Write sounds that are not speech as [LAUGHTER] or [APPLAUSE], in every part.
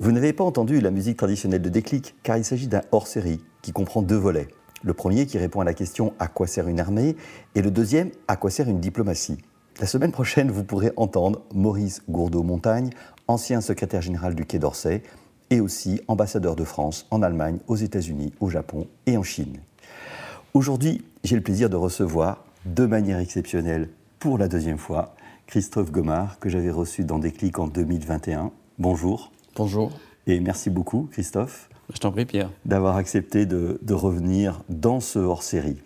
Vous n'avez pas entendu la musique traditionnelle de Déclic, car il s'agit d'un hors-série qui comprend deux volets. Le premier qui répond à la question à quoi sert une armée? et le deuxième à quoi sert une diplomatie? La semaine prochaine, vous pourrez entendre Maurice Gourdeau-Montagne, ancien secrétaire général du Quai d'Orsay et aussi ambassadeur de France en Allemagne, aux États-Unis, au Japon et en Chine. Aujourd'hui, j'ai le plaisir de recevoir, de manière exceptionnelle, pour la deuxième fois, Christophe Gomard, que j'avais reçu dans Déclic en 2021. Bonjour. Bonjour. Et merci beaucoup, Christophe. Je t'en prie, Pierre. D'avoir accepté de, de, revenir dans ce hors-série.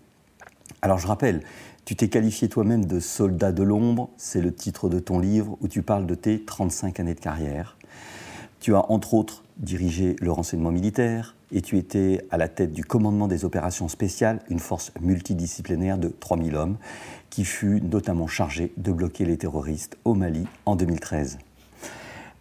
Alors, je rappelle, tu t'es qualifié toi-même de soldat de l'ombre, c'est le titre de ton livre où tu parles de tes 35 années de carrière. Tu as entre autres dirigé le renseignement militaire et tu étais à la tête du commandement des opérations spéciales, une force multidisciplinaire de 3000 hommes qui fut notamment chargée de bloquer les terroristes au Mali en 2013.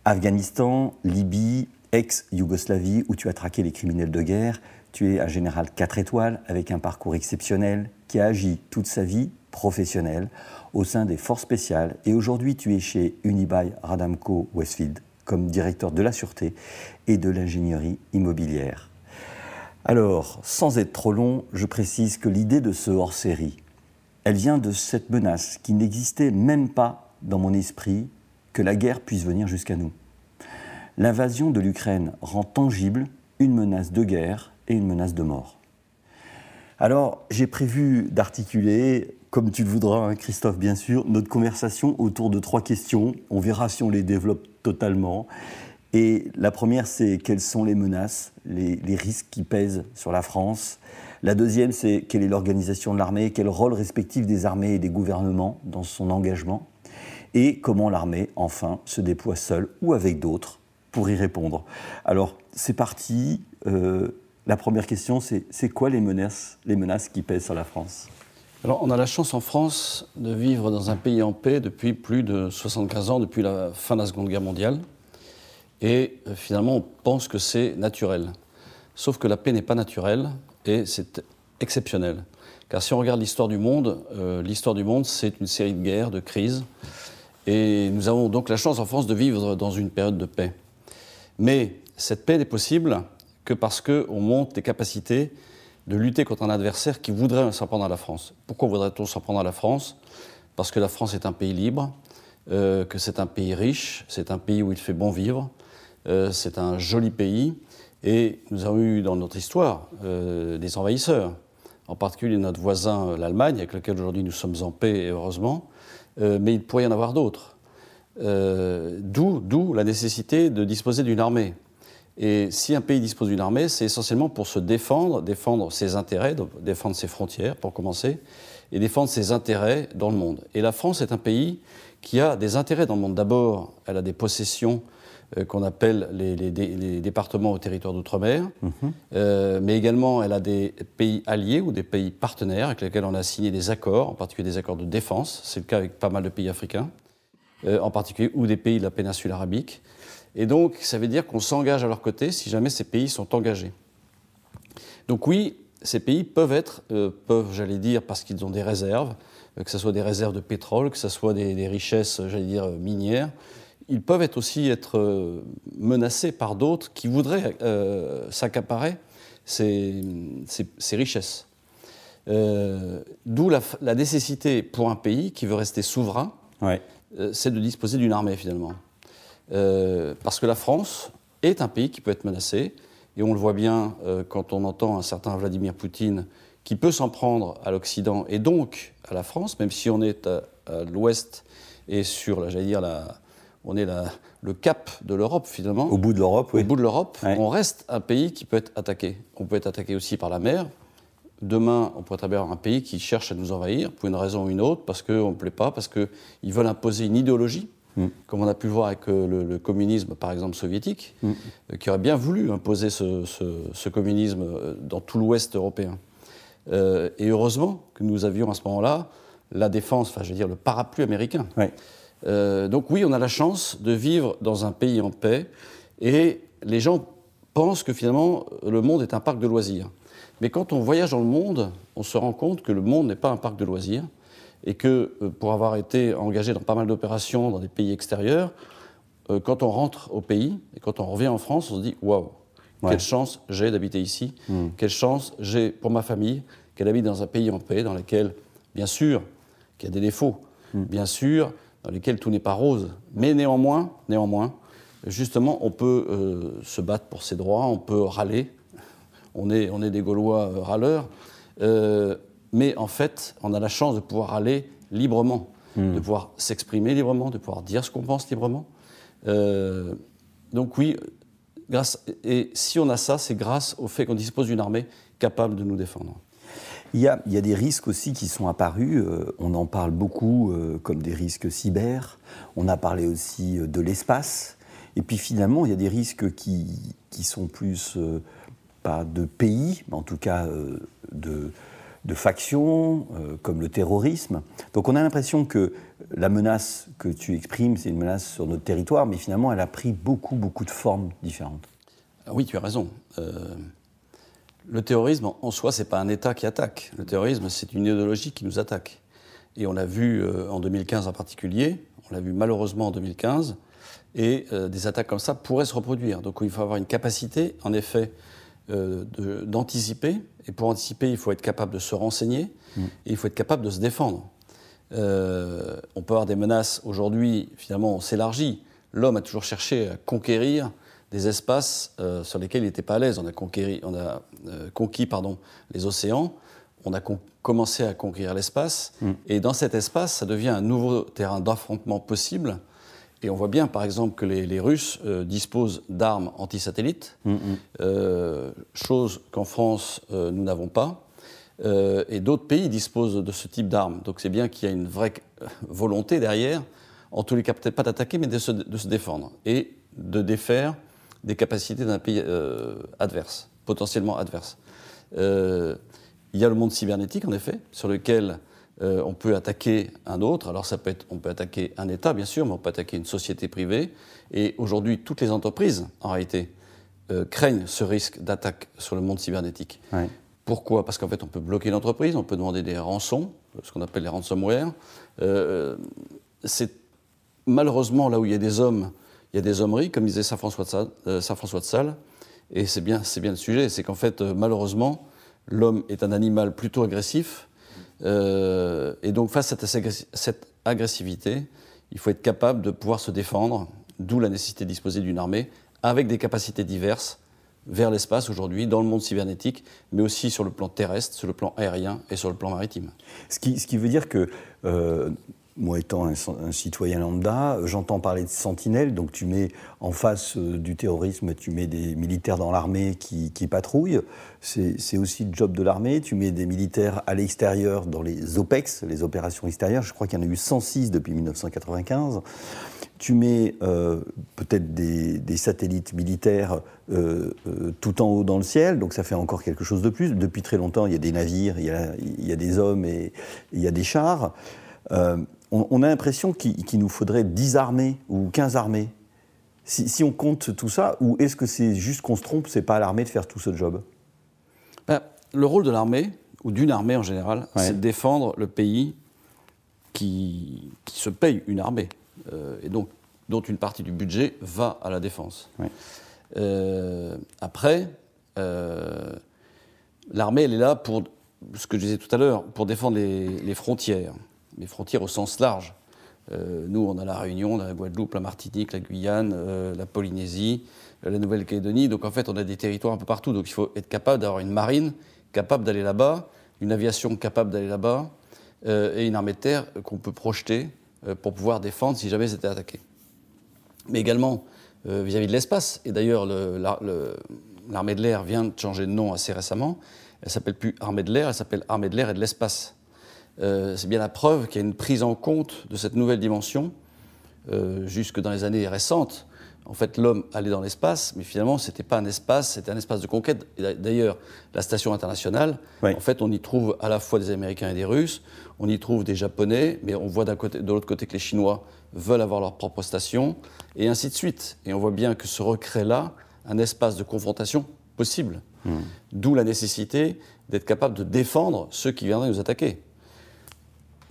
Afghanistan, Libye, ex-Yougoslavie, où tu as traqué les criminels de guerre, tu es un général 4 étoiles avec un parcours exceptionnel qui a agi toute sa vie professionnelle au sein des forces spéciales et aujourd'hui tu es chez Unibail Radamco Westfield comme directeur de la sûreté et de l'ingénierie immobilière. Alors, sans être trop long, je précise que l'idée de ce hors-série, elle vient de cette menace qui n'existait même pas dans mon esprit que la guerre puisse venir jusqu'à nous. L'invasion de l'Ukraine rend tangible une menace de guerre et une menace de mort. Alors, j'ai prévu d'articuler, comme tu le voudras, hein, Christophe, bien sûr, notre conversation autour de trois questions. On verra si on les développe totalement. Et la première, c'est quelles sont les menaces, les, risques qui pèsent sur la France. La deuxième, c'est quelle est l'organisation de l'armée, quel rôle respectif des armées et des gouvernements dans son engagement. Et comment l'armée, enfin, se déploie seule ou avec d'autres pour y répondre. Alors, c'est parti. Euh, la première question, c'est quoi les menaces, les menaces qui pèsent sur la France? Alors, on a la chance en France de vivre dans un pays en paix depuis plus de 75 ans, depuis la fin de la Seconde Guerre mondiale. Et euh, finalement, on pense que c'est naturel. Sauf que la paix n'est pas naturelle et c'est exceptionnel. Car si on regarde l'histoire du monde, euh, l'histoire du monde, c'est une série de guerres, de crises. Et nous avons donc la chance en France de vivre dans une période de paix. Mais cette paix n'est possible que parce qu'on monte des capacités de lutter contre un adversaire qui voudrait s'en prendre à la France. Pourquoi voudrait-on s'en prendre à la France? Parce que la France est un pays libre, euh, que c'est un pays riche, c'est un pays où il fait bon vivre, c'est un joli pays, et nous avons eu dans notre histoire euh, des envahisseurs, en particulier notre voisin l'Allemagne, avec lequel aujourd'hui nous sommes en paix, heureusement, mais il pourrait y en avoir d'autres. D'où la nécessité de disposer d'une armée. Et si un pays dispose d'une armée, c'est essentiellement pour se défendre, défendre ses intérêts, défendre ses frontières pour commencer, et défendre ses intérêts dans le monde. Et la France est un pays qui a des intérêts dans le monde. D'abord, elle a des possessions euh, qu'on appelle les, les, les, départements au territoire d'outre-mer, -hmm. euh, mais également elle a des pays alliés ou des pays partenaires avec lesquels on a signé des accords, en particulier des accords de défense, c'est le cas avec pas mal de pays africains, euh, en particulier, ou des pays de la péninsule arabique. Et donc, ça veut dire qu'on s'engage à leur côté si jamais ces pays sont engagés. Donc oui, ces pays peuvent être, euh, peuvent, j'allais dire, parce qu'ils ont des réserves, euh, que ce soit des réserves de pétrole, que ce soit des, des richesses, j'allais dire, minières, ils peuvent être aussi être euh, menacés par d'autres qui voudraient euh, s'accaparer ces, ces, ces, richesses. Euh, D'où la, la, nécessité pour un pays qui veut rester souverain, ouais. c'est de disposer d'une armée finalement. Parce que la France est un pays qui peut être menacé, et on le voit bien quand on entend un certain Vladimir Poutine qui peut s'en prendre à l'Occident et donc à la France, même si on est à, à l'ouest et sur, j'allais dire, la, on est la, le cap de l'Europe finalement. Au bout de l'Europe, oui. Au bout de l'Europe, ouais. on reste un pays qui peut être attaqué. On peut être attaqué aussi par la mer. Demain, on pourrait avoir un pays qui cherche à nous envahir pour une raison ou une autre, parce qu'on ne plaît pas, parce qu'ils veulent imposer une idéologie Mm. comme on a pu le voir avec euh, le, le communisme, par exemple, soviétique, mm. euh, qui aurait bien voulu imposer ce, ce, ce communisme euh, dans tout l'Ouest européen. Euh, et heureusement que nous avions à ce moment-là la défense, enfin, je veux dire, le parapluie américain. Ouais. Euh, donc oui, on a la chance de vivre dans un pays en paix, et les gens pensent que finalement, le monde est un parc de loisirs. Mais quand on voyage dans le monde, on se rend compte que le monde n'est pas un parc de loisirs et que euh, pour avoir été engagé dans pas mal d'opérations dans des pays extérieurs, euh, quand on rentre au pays et quand on revient en France, on se dit waouh, quelle chance j'ai d'habiter ici, hmm. quelle chance j'ai pour ma famille qu'elle habite dans un pays en paix, dans lequel, bien sûr, qu'il y a des défauts, hmm. bien sûr, dans lequel tout n'est pas rose, mais néanmoins, néanmoins, justement, on peut euh, se battre pour ses droits, on peut râler. On est, on est des Gaulois euh, râleurs. Euh, mais en fait, on a la chance de pouvoir aller librement, hmm. de pouvoir s'exprimer librement, de pouvoir dire ce qu'on pense librement. donc oui, grâce, et si on a ça, c'est grâce au fait qu'on dispose d'une armée capable de nous défendre. Il y, a, des risques aussi qui sont apparus. on en parle beaucoup comme des risques cyber. On a parlé aussi de l'espace. Et puis finalement, il y a des risques qui, sont plus, euh, pas de pays, mais en tout cas euh, de, factions, euh, comme le terrorisme. Donc on a l'impression que la menace que tu exprimes, c'est une menace sur notre territoire, mais finalement, elle a pris beaucoup, beaucoup de formes différentes. Oui, tu as raison. Le terrorisme, en soi, ce n'est pas un État qui attaque. Le terrorisme, c'est une idéologie qui nous attaque. Et on l'a vu en 2015 en particulier, on l'a vu malheureusement en 2015, et euh, des attaques comme ça pourraient se reproduire. Donc il faut avoir une capacité, en effet, euh, d'anticiper. Et pour anticiper, il faut être capable de se renseigner mm. et il faut être capable de se défendre. Euh, on peut avoir des menaces. Aujourd'hui, finalement, on s'élargit. L'homme a toujours cherché à conquérir des espaces sur lesquels il n'était pas à l'aise. On a, conquéri, on a conquis pardon, les océans, on a commencé à conquérir l'espace, mm. et dans cet espace, ça devient un nouveau terrain d'affrontement possible et on voit bien, par exemple, que les, Russes euh, disposent d'armes antisatellites, mm, mm. euh, chose qu'en France, euh, nous n'avons pas. et d'autres pays disposent de ce type d'armes. Donc c'est bien qu'il y a une vraie volonté derrière, en tous les cas peut-être pas d'attaquer, mais de se, de se, défendre et de défaire des capacités d'un pays adverse, potentiellement adverse. il y a le monde cybernétique, en effet, sur lequel euh, on peut attaquer un autre. Alors ça peut être, on peut attaquer un État, bien sûr, mais on peut attaquer une société privée. Et aujourd'hui, toutes les entreprises, en réalité, euh, craignent ce risque d'attaque sur le monde cybernétique. Pourquoi? Parce qu'en fait, on peut bloquer l'entreprise, on peut demander des rançons, ce qu'on appelle les ransomware. Euh, c'est malheureusement là où il y a des hommes, il y a des hommeries, comme disait Saint François de de Sales et c'est bien, bien le sujet, c'est qu'en fait, malheureusement, l'homme est un animal plutôt agressif euh, et donc face à cette agressivité, il faut être capable de pouvoir se défendre, d'où la nécessité de disposer d'une armée avec des capacités diverses vers l'espace aujourd'hui, dans le monde cybernétique, mais aussi sur le plan terrestre, sur le plan aérien et sur le plan maritime. Ce qui, veut dire que euh, moi étant un, citoyen lambda, j'entends parler de sentinelles, donc tu mets en face euh, du terrorisme, tu mets des militaires dans l'armée qui, patrouillent, c'est aussi le job de l'armée, tu mets des militaires à l'extérieur dans les OPEX, les opérations extérieures, je crois qu'il y en a eu 106 depuis 1995, tu mets euh, peut-être des, satellites militaires euh, tout en haut dans le ciel, donc ça fait encore quelque chose de plus. Depuis très longtemps, il y a des navires, il y a, il y a des hommes et il y a des chars on, a l'impression qu'il nous faudrait 10 armées ou 15 armées. Si, on compte tout ça, ou est-ce que c'est juste qu'on se trompe, c'est pas à l'armée de faire tout ce job? Ben, Le rôle de l'armée, ou d'une armée en général, c'est de défendre le pays qui, se paye une armée, euh, et donc dont une partie du budget va à la défense. Euh, après, euh, l'armée, elle est là pour, ce que je disais tout à l'heure, pour défendre les frontières les frontières au sens large. Euh, nous, on a la Réunion, on a la Guadeloupe, la Martinique, la Guyane, euh, la Polynésie, euh, la Nouvelle-Calédonie. Donc en fait, on a des territoires un peu partout. Donc il faut être capable d'avoir une marine capable d'aller là-bas, une aviation capable d'aller là-bas, et une armée de terre qu'on peut projeter pour pouvoir défendre si jamais c'était attaqué. Mais également vis-à-vis de l'espace. Et d'ailleurs, l'armée de l'air vient de changer de nom assez récemment. Elle s'appelle plus armée de l'air, elle s'appelle armée de l'air et de l'espace. Euh, c'est bien la preuve qu'il y a une prise en compte de cette nouvelle dimension. Euh, jusque dans les années récentes, en fait, l'homme allait dans l'espace, mais finalement, ce n'était pas un espace, c'était un espace de conquête. D'ailleurs, la station internationale, en fait, on y trouve à la fois des Américains et des Russes, on y trouve des Japonais, mais on voit côté, de l'autre côté que les Chinois veulent avoir leur propre station, et ainsi de suite. Et on voit bien que se recrée là un espace de confrontation possible. D'où la nécessité d'être capable de défendre ceux qui viendraient nous attaquer.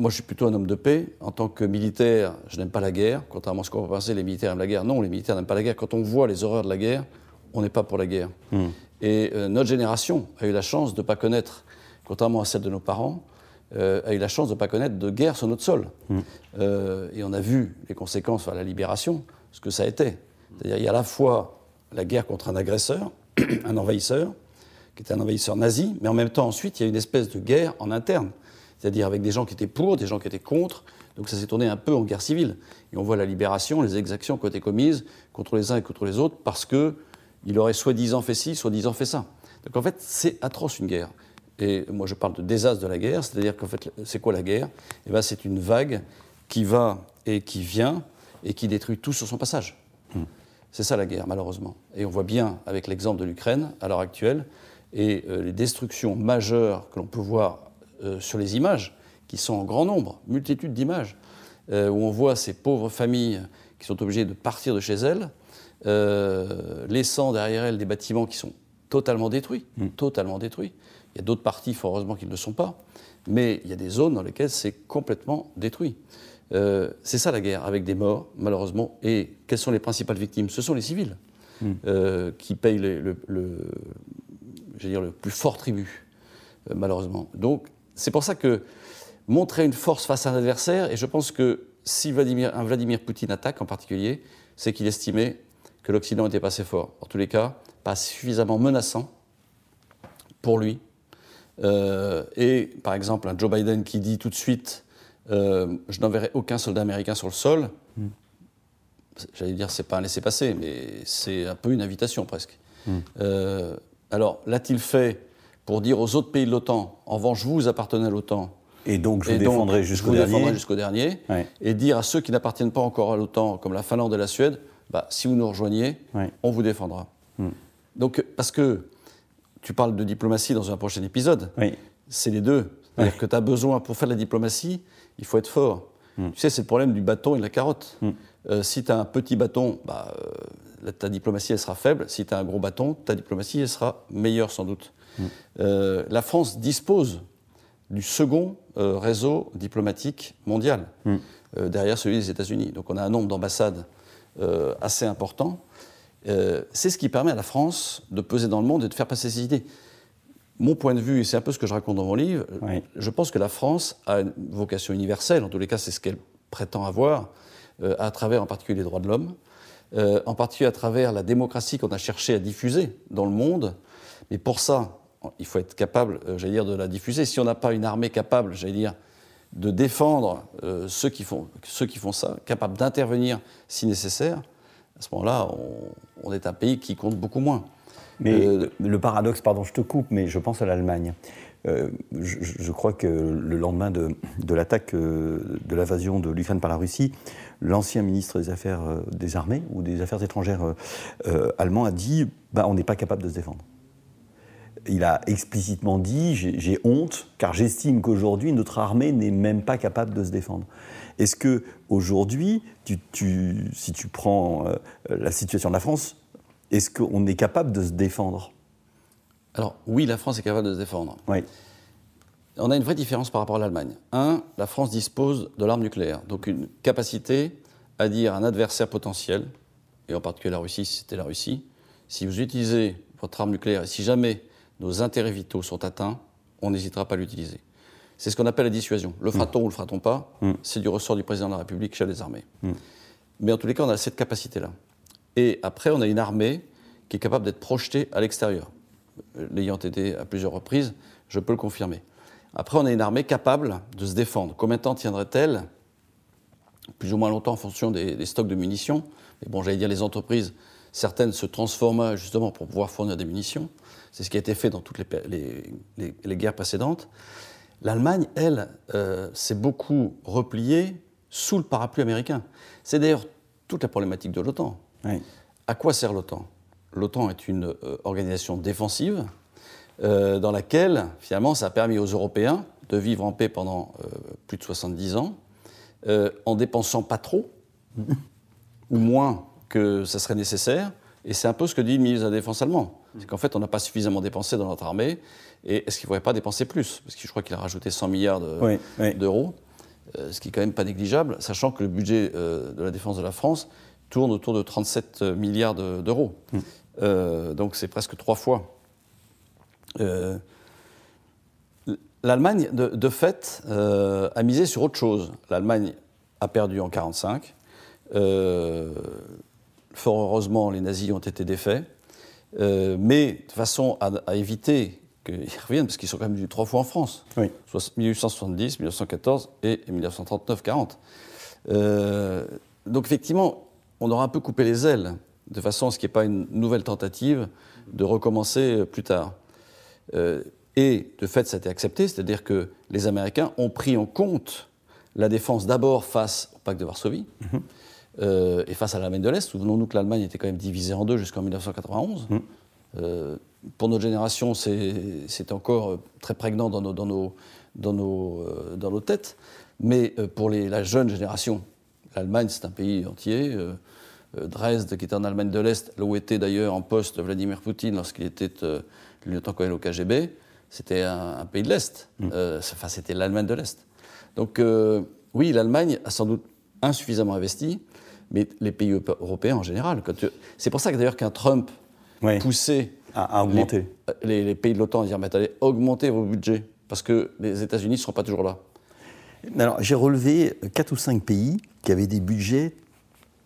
Moi, je suis plutôt un homme de paix. En tant que militaire, je n'aime pas la guerre. Contrairement à ce qu'on peut penser, les militaires aiment la guerre. Non, les militaires n'aiment pas la guerre. Quand on voit les horreurs de la guerre, on n'est pas pour la guerre. Hmm. Et euh, notre génération a eu la chance de ne pas connaître, contrairement à celle de nos parents, euh, a eu la chance de ne pas connaître de guerre sur notre sol. Hmm. Euh, et on a vu les conséquences à la libération, ce que ça a été. C'est-à-dire il y a à la fois la guerre contre un agresseur, [CLEARS THROAT] un envahisseur, qui était un envahisseur nazi, mais en même temps, ensuite, il y a une espèce de guerre en interne, c'est-à-dire avec des gens qui étaient pour, des gens qui étaient contre. Donc ça s'est tourné un peu en guerre civile. Et on voit la libération, les exactions qui ont été commises contre les uns et contre les autres parce qu'il aurait soi-disant fait ci, soi-disant fait ça. Donc en fait, c'est atroce une guerre. Et moi, je parle de désastre de la guerre, c'est-à-dire qu'en fait, c'est quoi la guerre? Eh bien, c'est une vague qui va et qui vient et qui détruit tout sur son passage. Hmm. C'est ça la guerre, malheureusement. Et on voit bien avec l'exemple de l'Ukraine, à l'heure actuelle, et euh, les destructions majeures que l'on peut voir euh, sur les images, qui sont en grand nombre, multitude d'images, euh, où on voit ces pauvres familles qui sont obligées de partir de chez elles, laissant derrière elles des bâtiments qui sont totalement détruits, hmm. totalement détruits. Il y a d'autres parties, fort heureusement, qui ne le sont pas, mais il y a des zones dans lesquelles c'est complètement détruit. c'est ça la guerre, avec des morts, malheureusement. Et quelles sont les principales victimes? Ce sont les civils hmm. qui payent le, dire, le plus fort tribut, euh, malheureusement. Donc, c'est pour ça que montrer une force face à un adversaire, et je pense que si Vladimir, un Vladimir Poutine attaque en particulier, c'est qu'il estimait que l'Occident n'était pas assez fort. En tous les cas, pas suffisamment menaçant pour lui. Euh, et par exemple, un Joe Biden qui dit tout de suite euh, Je n'enverrai aucun soldat américain sur le sol. Hmm. J'allais dire, c'est pas un laisser-passer, mais c'est un peu une invitation presque. Hmm. Alors, l'a-t-il fait pour dire aux autres pays de l'OTAN, en revanche, vous appartenez à l'OTAN et donc, je vous défendrai jusqu'au dernier. Et dire à ceux qui n'appartiennent pas encore à l'OTAN, comme la Finlande et la Suède, bah, si vous nous rejoignez, on vous défendra. Hmm. Donc, parce que tu parles de diplomatie dans un prochain épisode, c'est les deux. C'est-à-dire que tu as besoin, pour faire de la diplomatie, il faut être fort. Hmm. Tu sais, c'est le problème du bâton et de la carotte. Hmm. Euh, si tu as un petit bâton, bah, euh, ta diplomatie, elle sera faible. Si tu as un gros bâton, ta diplomatie, elle sera meilleure sans doute. Euh, la France dispose du second euh, réseau diplomatique mondial, mm. euh, derrière celui des États-Unis. Donc on a un nombre d'ambassades assez important. c'est ce qui permet à la France de peser dans le monde et de faire passer ses idées. Mon point de vue, et c'est un peu ce que je raconte dans mon livre, je pense que la France a une vocation universelle, en tous les cas c'est ce qu'elle prétend avoir, à travers en particulier les droits de l'homme, euh, en particulier à travers la démocratie qu'on a cherché à diffuser dans le monde. Mais pour ça, il faut être capable, euh, j'allais dire, de la diffuser. Si on n'a pas une armée capable, j'allais dire, de défendre euh, ceux, qui font, ceux qui font ça, capable d'intervenir si nécessaire, à ce moment-là, on, est un pays qui compte beaucoup moins. Mais le paradoxe, pardon, je te coupe, mais je pense à l'Allemagne. je, crois que le lendemain de, l'attaque, de l'invasion de l'Ukraine par la Russie, l'ancien ministre des Affaires euh, des Armées ou des Affaires étrangères euh, euh, allemand a dit bah, on n'est pas capable de se défendre. Il a explicitement dit j'ai honte car j'estime qu'aujourd'hui notre armée n'est même pas capable de se défendre. Est-ce que aujourd'hui, tu, si tu prends la situation de la France, est-ce qu'on est capable de se défendre? Alors oui, la France est capable de se défendre. Oui on a une vraie différence par rapport à l'Allemagne. Un, la France dispose de l'arme nucléaire, donc une capacité à dire à un adversaire potentiel, et en particulier la Russie, si c'était la Russie, si vous utilisez votre arme nucléaire et si jamais nos intérêts vitaux sont atteints, on n'hésitera pas à l'utiliser. C'est ce qu'on appelle la dissuasion. Le fera-t-on ou le fera-t-on pas mm. C'est du ressort du président de la République, chef des armées. Mm. Mais en tous les cas, on a cette capacité-là. Et après, on a une armée qui est capable d'être projetée à l'extérieur. L'ayant été à plusieurs reprises, je peux le confirmer. Après, on a une armée capable de se défendre. Combien de temps tiendrait-elle? Plus ou moins longtemps en fonction des, stocks de munitions. Mais bon, j'allais dire, les entreprises, certaines se transforment justement pour pouvoir fournir des munitions. C'est ce qui a été fait dans toutes les, guerres précédentes. L'Allemagne, elle, euh, s'est beaucoup repliée sous le parapluie américain. C'est d'ailleurs toute la problématique de l'OTAN. À quoi sert l'OTAN? L'OTAN est une euh, organisation défensive euh, dans laquelle, finalement, ça a permis aux Européens de vivre en paix pendant plus de 70 ans, en dépensant pas trop, [LAUGHS] ou moins que ça serait nécessaire. Et c'est un peu ce que dit le ministre de la Défense allemand. C'est qu'en fait, on n'a pas suffisamment dépensé dans notre armée. Et est-ce qu'il ne faudrait pas dépenser plus? Parce que je crois qu'il a rajouté 100 milliards d'euros, euh, ce qui est quand même pas négligeable, sachant que le budget euh, de la défense de la France tourne autour de 37 milliards d'euros. Mm. Euh, donc c'est presque trois fois. L'Allemagne, de, fait, a misé sur autre chose. L'Allemagne a perdu en 1945. fort heureusement, les nazis ont été défaits. Mais de façon à éviter qu'ils [LAUGHS] reviennent, parce qu'ils sont quand même venus trois fois en France. Oui. 1870, 1914 et 1939-40. Euh, donc effectivement, on aura un peu coupé les ailes, de façon à ce qu'il n'y ait pas une nouvelle tentative de recommencer plus tard. Euh, et de fait, ça a été accepté, c'est-à-dire que les Américains ont pris en compte la défense d'abord face au pacte de Varsovie mhm. Euh, et face à l'Allemagne de l'Est. Souvenons-nous que l'Allemagne était quand même divisée en deux jusqu'en 1991 pour notre génération, c'est encore euh, très prégnant dans nos, dans nos, dans nos, euh, dans nos têtes. Mais euh, pour les, la jeune génération, l'Allemagne, c'est un pays entier. Dresde, qui est en Allemagne de l'Est, là où était d'ailleurs en poste Vladimir Poutine lorsqu'il était lieutenant-colonel au KGB, c'était un, pays de l'Est. Mm. enfin, c'était l'Allemagne de l'Est. Donc, oui, l'Allemagne a sans doute insuffisamment investi, mais les pays européens en général. C'est pour ça que d'ailleurs qu'un Trump poussait à, augmenter. Les, pays de l'OTAN dire mais allez augmenter vos budgets parce que les États-Unis ne seront pas toujours là. Alors j'ai relevé quatre ou cinq pays qui avaient des budgets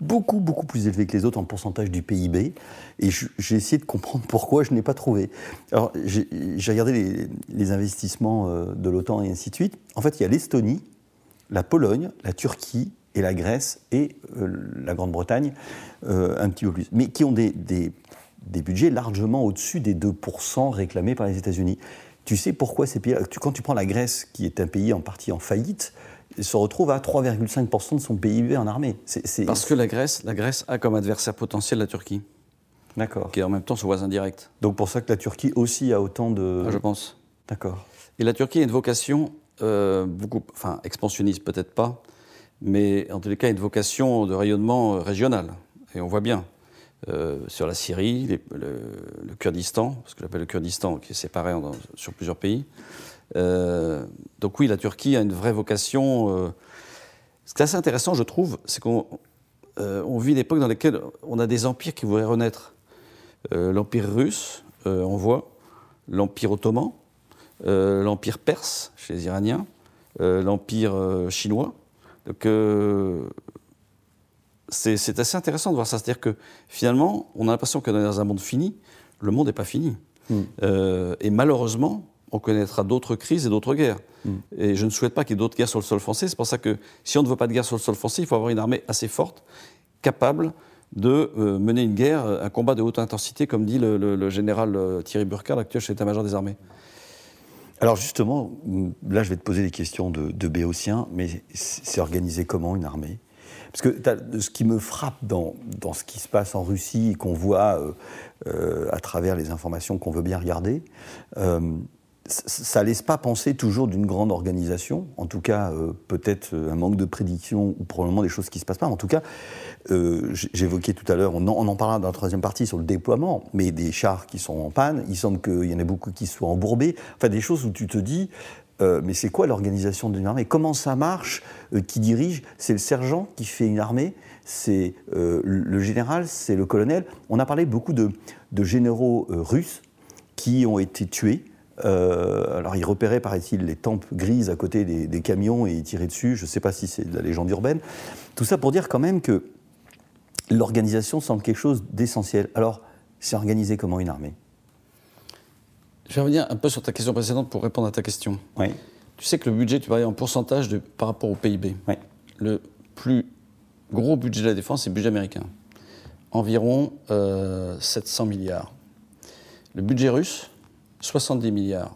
beaucoup beaucoup plus élevés que les autres en pourcentage du PIB et j'ai essayé de comprendre pourquoi je n'ai pas trouvé. Alors j'ai regardé les, investissements euh, de l'OTAN et ainsi de suite. En fait il y a l'Estonie, la Pologne, la Turquie et la Grèce et euh, la Grande-Bretagne euh, un petit peu plus, mais qui ont des, des des budgets largement au-dessus des 2% réclamés par les États-Unis. Tu sais pourquoi ces pays Quand tu prends la Grèce, qui est un pays en partie en faillite, se retrouve à 3,5% de son PIB en armée. Parce que la Grèce, la Grèce a comme adversaire potentiel la Turquie. D'accord. Qui est en même temps son voisin direct. Donc pour ça que la Turquie aussi a autant de... Ah, je pense. D'accord. Et la Turquie a une vocation euh, beaucoup, enfin expansionniste peut-être pas, mais en tous les cas une vocation de rayonnement euh, régional. Et on voit bien. Euh, sur la Syrie, le, Kurdistan, ce que j'appelle le Kurdistan, qui est séparé sur plusieurs pays. Euh, donc oui, la Turquie a une vraie vocation. Ce qui est assez intéressant, je trouve, c'est qu'on vit une époque dans laquelle on a des empires qui voudraient renaître. L'empire russe, on voit, l'empire ottoman, l'empire perse chez les Iraniens, l'empire chinois. Donc c'est assez intéressant de voir ça. C'est-à-dire que finalement, on a l'impression est dans un monde fini. Le monde n'est pas fini. Hmm. Euh, et malheureusement, on connaîtra d'autres crises et d'autres guerres. Hmm. Et je ne souhaite pas qu'il y ait d'autres guerres sur le sol français. C'est pour ça que si on ne veut pas de guerre sur le sol français, il faut avoir une armée assez forte, capable de euh, mener une guerre, un combat de haute intensité, comme dit le, général euh, Thierry Burkhardt, actuel chef d'état-major des armées. Alors justement, là je vais te poser des questions de, béotien, mais c'est organisé comment une armée? Parce que ce qui me frappe dans, dans, ce qui se passe en Russie et qu'on voit euh, euh, à travers les informations qu'on veut bien regarder, euh, ça laisse pas penser toujours d'une grande organisation, en tout cas peut-être un manque de prédiction ou probablement des choses qui se passent pas. En tout cas, j'évoquais tout à l'heure, on, en parlera dans la troisième partie sur le déploiement, mais des chars qui sont en panne, il semble qu'il y en ait beaucoup qui soient embourbés, enfin des choses où tu te dis, euh, mais c'est quoi l'organisation d'une armée? Comment ça marche? Euh, Qui dirige? C'est le sergent qui fait une armée? C'est euh, le général? C'est le colonel? On a parlé beaucoup de, généraux russes qui ont été tués. Alors ils repéraient, paraît-il, les tempes grises à côté des, des camions et ils tiraient dessus. Je ne sais pas si c'est de la légende urbaine. Tout ça pour dire quand même que l'organisation semble quelque chose d'essentiel. Alors, c'est organisé comment une armée? Je vais revenir un peu sur ta question précédente pour répondre à ta question. Oui. Tu sais que le budget, tu parlais en pourcentage de, par rapport au PIB. Oui. Le plus gros budget de la défense, c'est le budget américain. Environ 700 euh, milliards. Le budget russe, 70 milliards.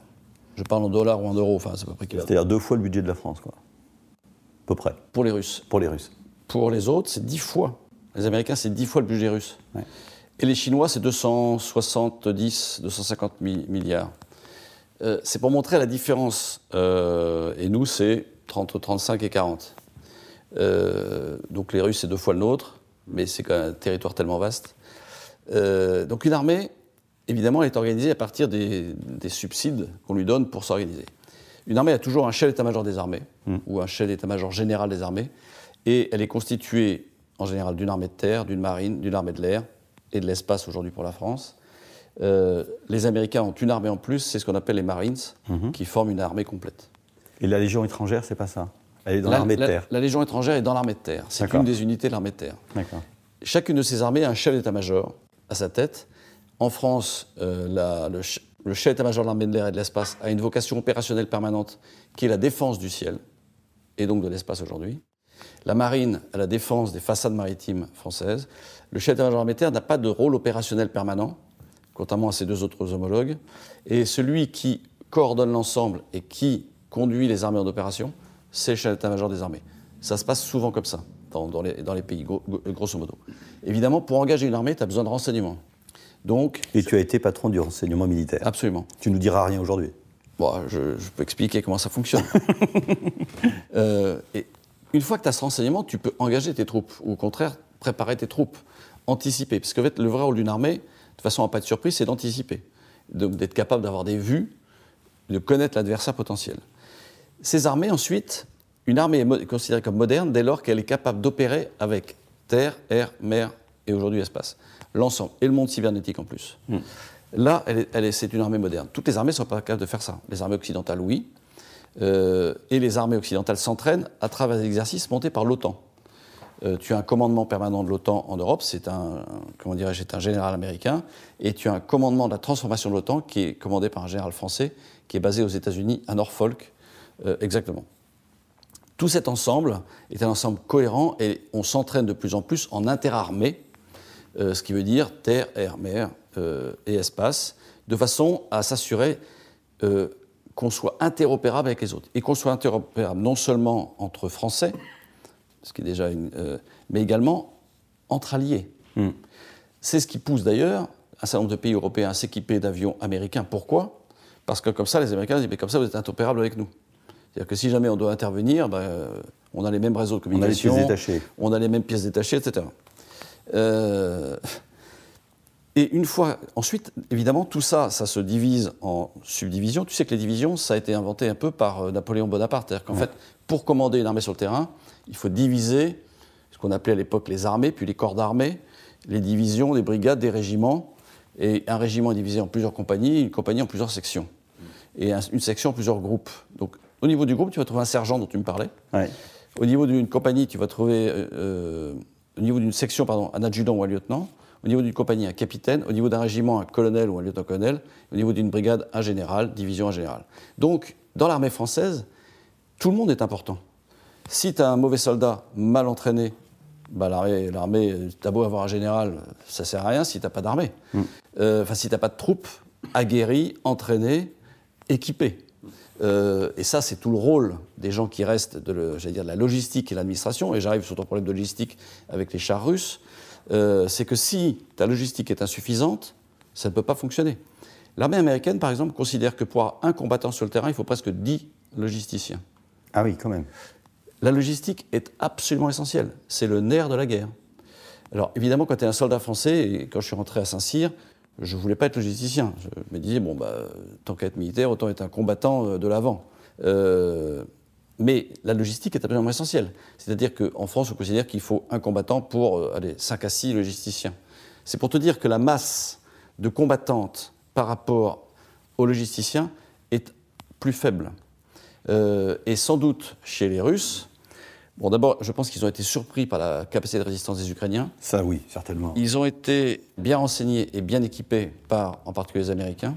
Je parle en dollars ou en euros, enfin, c'est à peu près C'est-à-dire deux fois le budget de la France, quoi. À peu près. Pour les Russes. Pour les Russes. Pour les autres, c'est 10 fois. Les Américains, c'est 10 fois le budget russe. Ouais. Et les Chinois, c'est 270, 250 milliards. Euh, c'est pour montrer la différence. Euh, et nous, c'est entre 35 et 40. Euh, donc les Russes, c'est deux fois le nôtre, mais c'est quand même un territoire tellement vaste. donc une armée évidemment, elle est organisée à partir des, subsides qu'on lui donne pour s'organiser. Une armée a toujours un chef d'état-major des armées, hmm. ou un chef d'état-major général des armées, et elle est constituée en général d'une armée de terre, d'une marine, d'une armée de l'air et de l'espace aujourd'hui pour la France. Euh, les Américains ont une armée en plus, c'est ce qu'on appelle les Marines, mhm. qui forment une armée complète. Et la Légion étrangère, c'est pas ça? Elle est dans l'armée de terre. La, Légion étrangère est dans l'armée de terre. C'est une des unités de l'armée de terre. Chacune de ces armées a un chef d'état-major à sa tête. En France, euh, le, chef d'état-major de l'armée de l'air et de l'espace a une vocation opérationnelle permanente qui est la défense du ciel et donc de l'espace aujourd'hui. La marine a la défense des façades maritimes françaises. Le chef d'état-major de l'armée de terre n'a pas de rôle opérationnel permanent contrairement à ses deux autres homologues. Et celui qui coordonne l'ensemble et qui conduit les armées en opération, c'est le chef d'état-major des armées. Ça se passe souvent comme ça dans, les, pays, grosso modo. Évidemment, pour engager une armée, tu as besoin de renseignements. Donc, et tu as été patron du renseignement militaire. Absolument. Tu ne nous diras rien aujourd'hui. Bon, je, peux expliquer comment ça fonctionne. [LAUGHS] Euh, et une fois que tu as ce renseignement, tu peux engager tes troupes, ou au contraire, préparer tes troupes, anticiper. Parce que fait, le vrai rôle d'une armée, de façon à pas être surprise, c'est d'anticiper, d'être capable d'avoir des vues, de connaître l'adversaire potentiel. Ces armées, ensuite, une armée est considérée comme moderne dès lors qu'elle est capable d'opérer avec terre, air, mer et aujourd'hui espace. L'ensemble, et le monde cybernétique en plus. Hmm. Là, elle c'est une armée moderne. Toutes les armées ne sont pas capables de faire ça. Les armées occidentales, oui. Euh, et les armées occidentales s'entraînent à travers des exercices montés par l'OTAN. Euh, tu as un commandement permanent de l'OTAN en Europe, c'est un, comment un général américain, et tu as un commandement de la transformation de l'OTAN qui est commandé par un général français qui est basé aux États-Unis, à Norfolk, euh, exactement. Tout cet ensemble est un ensemble cohérent et on s'entraîne de plus en plus en interarmée, euh, ce qui veut dire terre, air, mer et espace, de façon à s'assurer qu'on soit interopérable avec les autres. Et qu'on soit interopérable non seulement entre Français, ce qui est déjà une, euh, mais également entre alliés. Hmm. C'est ce qui pousse d'ailleurs un certain nombre de pays européens à s'équiper d'avions américains. Pourquoi? Parce que comme ça, les Américains disent, mais comme ça, vous êtes interopérables avec nous. C'est-à-dire que si jamais on doit intervenir, ben, euh, on a les mêmes réseaux de communication, on a les pièces détachées, on a les mêmes pièces détachées etc. Euh, et une fois, ensuite, évidemment, tout ça, ça se divise en subdivisions. Tu sais que les divisions, ça a été inventé un peu par Napoléon Bonaparte. C'est-à-dire qu'en fait, pour commander une armée sur le terrain, il faut diviser ce qu'on appelait à l'époque les armées, puis les corps d'armée, les divisions, les brigades, des régiments. Et un régiment est divisé en plusieurs compagnies, une compagnie en plusieurs sections. Et une section en plusieurs groupes. Donc au niveau du groupe, tu vas trouver un sergent dont tu me parlais. Au niveau d'une compagnie, tu vas trouver, euh, euh, au niveau d'une section, pardon, un adjudant ou un lieutenant. Au niveau d'une compagnie, un capitaine. Au niveau d'un régiment, un colonel ou un lieutenant-colonel. Au niveau d'une brigade, un général, division, un général. Donc, dans l'armée française, tout le monde est important. Si tu as un mauvais soldat mal entraîné, bah, l'armée, tu as beau avoir un général, ça sert à rien si tu n'as pas d'armée. Mm. Euh, enfin, si tu n'as pas de troupes aguerries, entraînées, équipées. Euh, et ça, c'est tout le rôle des gens qui restent de, dire, de la logistique et l'administration. Et j'arrive sur ton problème de logistique avec les chars russes. Euh, c'est que si ta logistique est insuffisante, ça ne peut pas fonctionner. L'armée américaine, par exemple, considère que pour un combattant sur le terrain, il faut presque 10 logisticiens. Ah oui, quand même. La logistique est absolument essentielle. C'est le nerf de la guerre. Alors évidemment, quand tu es un soldat français, et quand je suis rentré à Saint-Cyr, je ne voulais pas être logisticien. Je me disais, bon, bah, tant qu'être militaire, autant être un combattant euh, de l'avant. Euh, mais la logistique est absolument essentielle. C'est-à-dire qu'en France, on considère qu'il faut un combattant pour euh, allez, 5 à 6 logisticiens. C'est pour te dire que la masse de combattantes par rapport aux logisticiens est plus faible. et sans doute chez les Russes, Bon, d'abord, je pense qu'ils ont été surpris par la capacité de résistance des Ukrainiens. Ça, oui, certainement. Ils ont été bien renseignés et bien équipés par, en particulier, les Américains.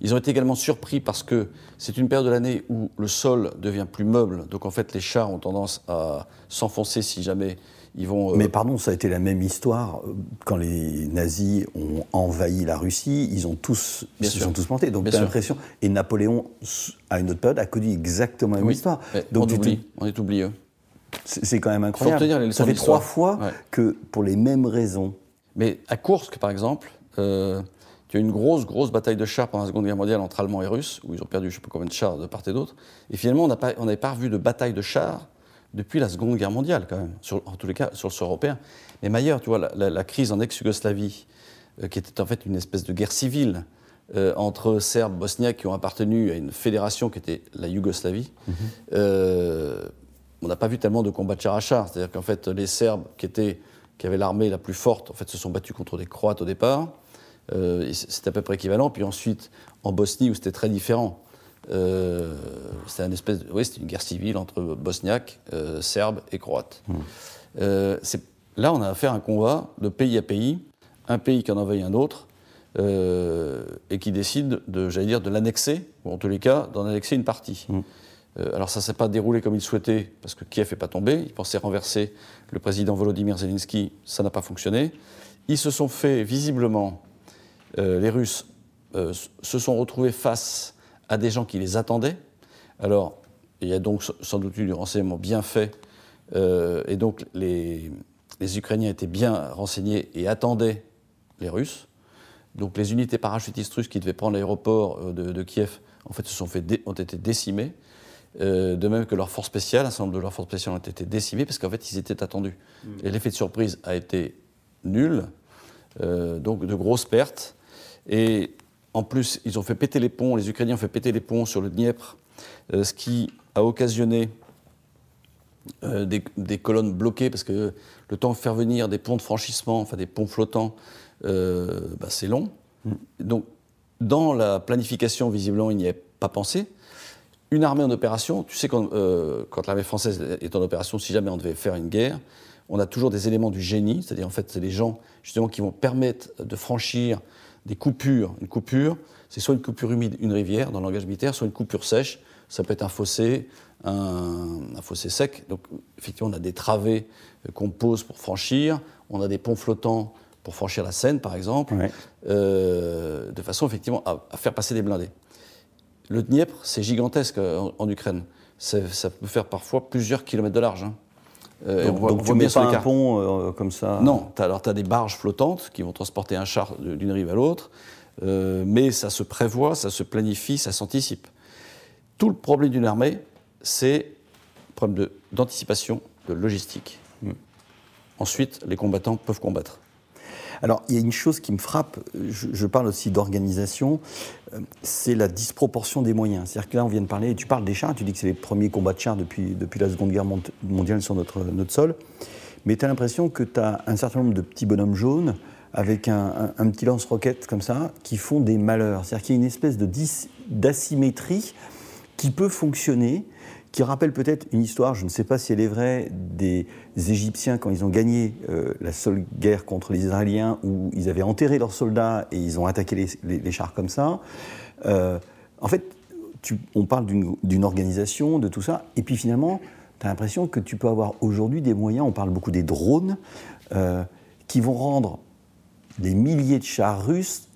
Ils ont été également surpris parce que c'est une période de l'année où le sol devient plus meuble. Donc, en fait, les chars ont tendance à s'enfoncer si jamais euh, Mais pardon, ça a été la même histoire euh, quand les nazis ont envahi la Russie. Ils ont tous, ils se sont tous plantés. Donc tu as l'impression. Et Napoléon, à une autre période, a connu exactement la même histoire. Donc on, oublie, on est oublieux. C'est quand même incroyable. ça fait trois fois que, pour les mêmes raisons. Mais à Kursk, par exemple, euh, tu as une grosse, grosse bataille de chars pendant la Seconde Guerre mondiale entre Allemands et Russes, où ils ont perdu je ne sais pas combien de chars de part et d'autre. Et finalement, on n'avait pas revu de bataille de chars depuis la Seconde Guerre mondiale, quand même, en tous les cas sur le sol européen. Mais ailleurs, tu vois, la, crise en ex-Yougoslavie qui était en fait une espèce de guerre civile entre Serbes, Bosniaques qui ont appartenu à une fédération qui était la Yougoslavie. Mhm. on n'a pas vu tellement de combats de char à char, c'est-à-dire qu'en fait les Serbes qui, étaient, qui avaient l'armée la plus forte, en fait, se sont battus contre des Croates au départ. c'était à peu près équivalent. Puis ensuite, en Bosnie, où c'était très différent, euh, c'était espèce oui, une guerre civile entre bosniaques, euh, serbes et croates. Mmh. Euh, là, on a affaire à un combat de pays à pays, un pays qui en envahit un autre, et qui décide de, j'allais dire, de l'annexer, ou en tous les cas, d'en annexer une partie. Mmh. alors ça ne s'est pas déroulé comme il souhaitait, parce que Kiev n'est pas tombé. Il pensait renverser le président Volodymyr Zelensky, ça n'a pas fonctionné. Ils se sont fait, visiblement, les Russes se sont retrouvés face à des gens qui les attendaient. Alors, il y a donc sans doute eu du renseignement bien fait, euh, et donc les, Ukrainiens étaient bien renseignés et attendaient les Russes. Donc les unités parachutistes russes qui devaient prendre l'aéroport euh, de, Kiev, en fait, se sont fait ont été décimées. Euh, de même que leurs forces spéciales, un certain nombre de leurs forces spéciales ont été décimées parce qu'en fait, ils étaient attendus. Mm. Et l'effet de surprise a été nul, donc de grosses pertes. Et en plus, ils ont fait péter les ponts, les Ukrainiens ont fait péter les ponts sur le Dniepr, euh, ce qui a occasionné euh, des, colonnes bloquées, parce que le temps de faire venir des ponts de franchissement, enfin des ponts flottants, euh, bah, c'est long. Mm. Donc, dans la planification, visiblement, il n'y a pas pensé. Une armée en opération, tu sais, quand, quand l'armée française est en opération, si jamais on devait faire une guerre, on a toujours des éléments du génie, c'est-à-dire en fait, c'est des gens justement qui vont permettre de franchir des coupures. Une coupure, c'est soit une coupure humide, une rivière dans le langage militaire, soit une coupure sèche. Ça peut être un fossé, un, fossé sec. Donc, effectivement, on a des travées qu'on pose pour franchir. On a des ponts flottants pour franchir la Seine, par exemple, euh, de façon effectivement à, faire passer des blindés. Le Dniepr, c'est gigantesque euh, en, Ukraine. Ça peut faire parfois plusieurs kilomètres de large. Hein. Euh, donc, on tu mets pas un pont euh, comme ça Non, alors tu as des barges flottantes qui vont transporter un char d'une rive à l'autre, euh, mais ça se prévoit, ça se planifie, ça s'anticipe. Tout le problème d'une armée, c'est un problème d'anticipation, de, logistique. Hmm. Ensuite, les combattants peuvent combattre. Alors, il y a une chose qui me frappe, je, parle aussi d'organisation, euh, c'est la disproportion des moyens. C'est-à-dire que là, on vient de parler, tu parles des chars, tu dis que c'est les premiers combats de chars depuis, depuis la Seconde Guerre mondiale sur notre, notre sol, mais tu as l'impression que tu as un certain nombre de petits bonhommes jaunes avec un, petit lance-roquette comme ça, qui font des malheurs. C'est-à-dire qu'il y a une espèce d'asymétrie qui peut fonctionner qui rappelle peut-être une histoire, je ne sais pas si elle est vraie, des Égyptiens quand ils ont gagné euh, la seule guerre contre les Israéliens, où ils avaient enterré leurs soldats et ils ont attaqué les, chars comme ça. Euh, en fait, on parle d'une organisation, de tout ça, et puis finalement, tu as l'impression que tu peux avoir aujourd'hui des moyens, on parle beaucoup des drones, euh, qui vont rendre des milliers de chars russes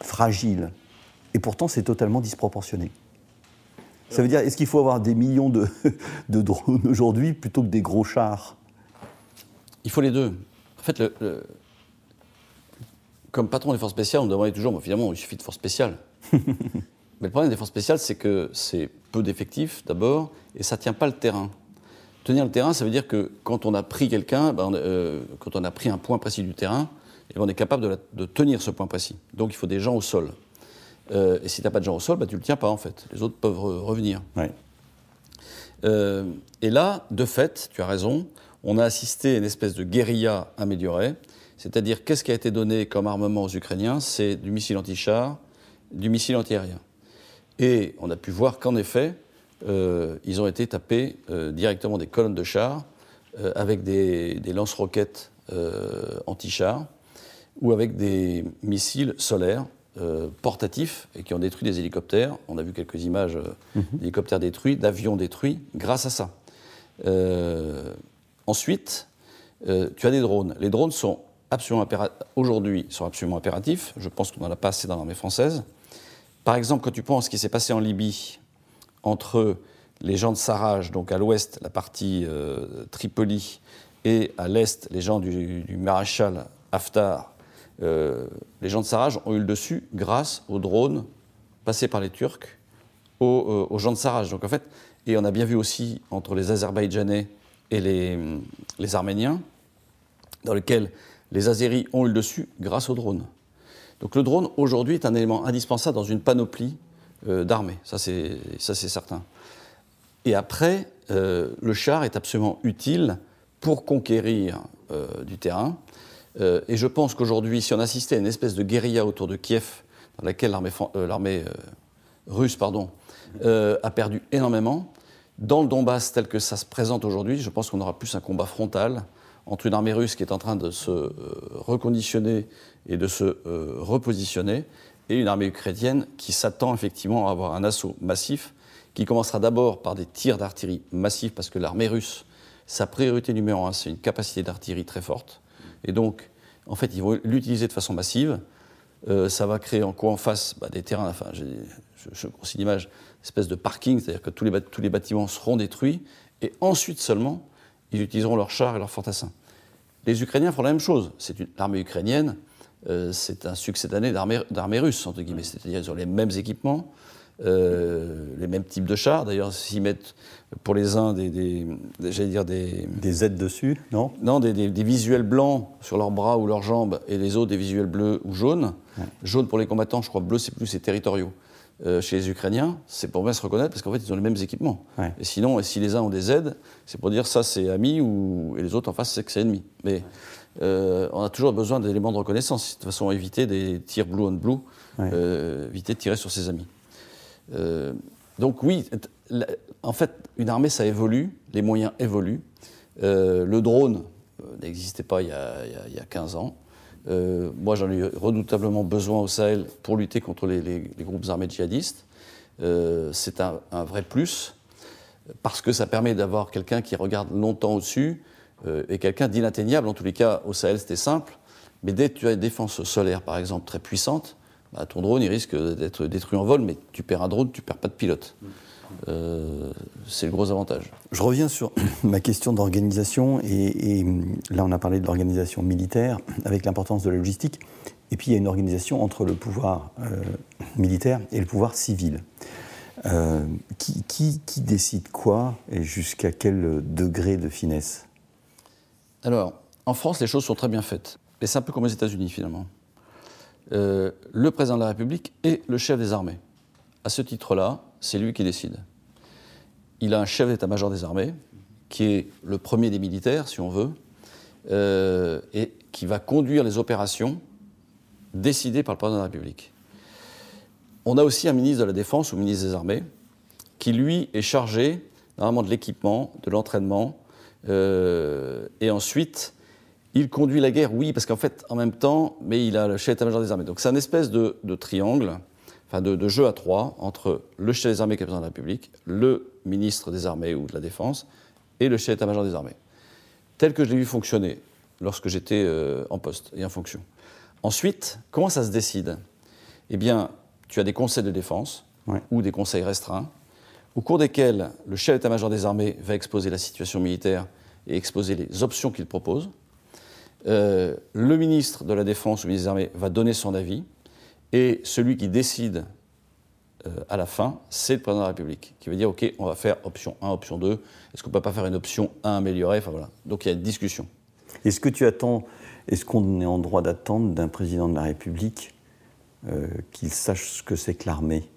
fragiles. Et pourtant, c'est totalement disproportionné. Ça veut dire, est-ce qu'il faut avoir des millions de, [LAUGHS] drones aujourd'hui plutôt que des gros chars? Il faut les deux. En fait, comme patron des forces spéciales, on me demandait toujours, finalement, il suffit de forces spéciales. [LAUGHS] Mais le problème des forces spéciales, c'est que c'est peu d'effectifs d'abord, et ça ne tient pas le terrain. Tenir le terrain, ça veut dire que quand on a pris quelqu'un, ben, euh, quand on a pris un point précis du terrain, eh ben, on est capable de tenir ce point précis. Donc il faut des gens au sol. Euh, et si tu n'as pas de gens au sol, bah, tu ne le tiens pas en fait. Les autres peuvent revenir. Euh, et là, de fait, tu as raison, on a assisté à une espèce de guérilla améliorée. C'est-à-dire, qu'est-ce qui a été donné comme armement aux Ukrainiens? C'est du missile anti-char, du missile antiaérien. Et on a pu voir qu'en effet, euh, ils ont été tapés directement des colonnes de chars avec des, des lance-roquettes anti-chars ou avec des missiles solaires euh, portatifs et qui ont détruit des hélicoptères. On a vu quelques images euh, mhm. d'hélicoptères détruits, d'avions détruits, grâce à ça. Euh, ensuite, tu as des drones. Les drones sont absolument aujourd'hui sont absolument impératifs. Je pense qu'on n'en a pas assez dans l'armée française. Par exemple, quand tu penses ce qui s'est passé en Libye entre les gens de Sarraj, donc à l'ouest la partie Tripoli, et à l'est les gens du, du maréchal Haftar euh, les gens de Sarraj ont eu le dessus grâce aux drones passés par les Turcs aux, euh, gens de Sarraj. Donc en fait, et on a bien vu aussi entre les Azerbaïdjanais et les, les Arméniens, dans lequel Les Azéris ont eu le dessus grâce au drone. Donc le drone, aujourd'hui, est un élément indispensable dans une panoplie euh, d'armées. Ça, c'est certain. Et après, le char est absolument utile pour conquérir du terrain. Et je pense qu'aujourd'hui, si on assistait à une espèce de guérilla autour de Kiev, dans laquelle l'armée russe pardon, a perdu énormément, dans le Donbass tel que ça se présente aujourd'hui, je pense qu'on aura plus un combat frontal entre une armée russe qui est en train de se euh, reconditionner et de se euh, repositionner, et une armée ukrainienne qui s'attend effectivement à avoir un assaut massif, qui commencera d'abord par des tirs d'artillerie massifs, parce que l'armée russe, sa priorité numéro un, c'est une capacité d'artillerie très forte. Et donc, en fait, ils vont l'utiliser de façon massive. Euh, ça va créer en quoi en face bah, des terrains, enfin, je, je, considère l'image, espèce de parking, c'est-à-dire que tous les, tous les bâtiments seront détruits, et ensuite seulement, ils utiliseront leurs chars et leurs fantassins. Les Ukrainiens font la même chose. C'est l'armée ukrainienne, euh, c'est un succès d'année d'armée russe, entre guillemets. C'est-à-dire qu'ils ont les mêmes équipements, les mêmes types de chars. D'ailleurs, s'ils mettent pour les uns des, dire des... Des aides dessus, non? Non, des, visuels blancs sur leurs bras ou leurs jambes, et les autres des visuels bleus ou jaunes. Jaune pour les combattants, je crois, bleu c'est plus les territoriaux. Euh, chez les Ukrainiens, c'est pour bien se reconnaître parce qu'en fait, ils ont les mêmes équipements. Et sinon, si les uns ont des aides, c'est pour dire ça c'est ami ou, et les autres en face c'est que c'est ennemi. Mais euh, on a toujours besoin d'éléments de reconnaissance, de façon à éviter des tirs blue on blue, euh, éviter de tirer sur ses amis. Donc oui, en fait, une armée ça évolue, les moyens évoluent. le drone n'existait pas il y, a, il y a 15 ans. Euh, moi, j'en ai redoutablement besoin au Sahel pour lutter contre les, groupes armés djihadistes. Euh, c'est un, vrai plus parce que ça permet d'avoir quelqu'un qui regarde longtemps au-dessus euh, et quelqu'un d'inatteignable. En tous les cas, au Sahel, c'était simple. Mais dès que tu as une défense solaire, par exemple, très puissante, bah, ton drone, il risque d'être détruit en vol, mais tu perds un drone, tu perds pas de pilote. Euh, c'est le gros avantage. Je reviens sur [CLEARS THROAT] ma question d'organisation, et, là on a parlé de l'organisation militaire, avec l'importance de la logistique, et puis il y a une organisation entre le pouvoir euh, militaire et le pouvoir civil. Euh, qui, décide quoi et jusqu'à quel degré de finesse? Alors, en France, les choses sont très bien faites. Et c'est un peu comme aux États-Unis finalement. Le président de la République est le chef des armées. À ce titre-là, c'est lui qui décide. Il a un chef d'état-major des armées, qui est le premier des militaires, si on veut, euh, et qui va conduire les opérations décidées par le président de la République. On a aussi un ministre de la Défense ou ministre des Armées, qui lui est chargé normalement de l'équipement, de l'entraînement, euh, et ensuite il conduit la guerre, oui, parce qu'en fait, en même temps, mais il a le chef d'état-major des armées. Donc c'est un espèce de triangle de, jeu à trois entre le chef des armées qui est président de la République, le ministre des armées ou de la défense et le chef d'état-major des armées. Tel que je l'ai vu fonctionner lorsque j'étais euh, en poste et en fonction. Ensuite, comment ça se décide? Eh bien, tu as des conseils de défense ou des conseils restreints au cours desquels le chef d'état-major des armées va exposer la situation militaire et exposer les options qu'il propose. Euh, le ministre de la Défense le ministre des Armées va donner son avis. Et celui qui décide euh, à la fin, c'est le président de la République, qui veut dire, OK, on va faire option 1, option 2, est-ce qu'on ne peut pas faire une option 1 améliorée? Enfin, voilà. Donc il y a une discussion. Est-ce que tu attends, est-ce qu'on est en droit d'attendre d'un président de la République euh, qu'il sache ce que c'est que l'armée?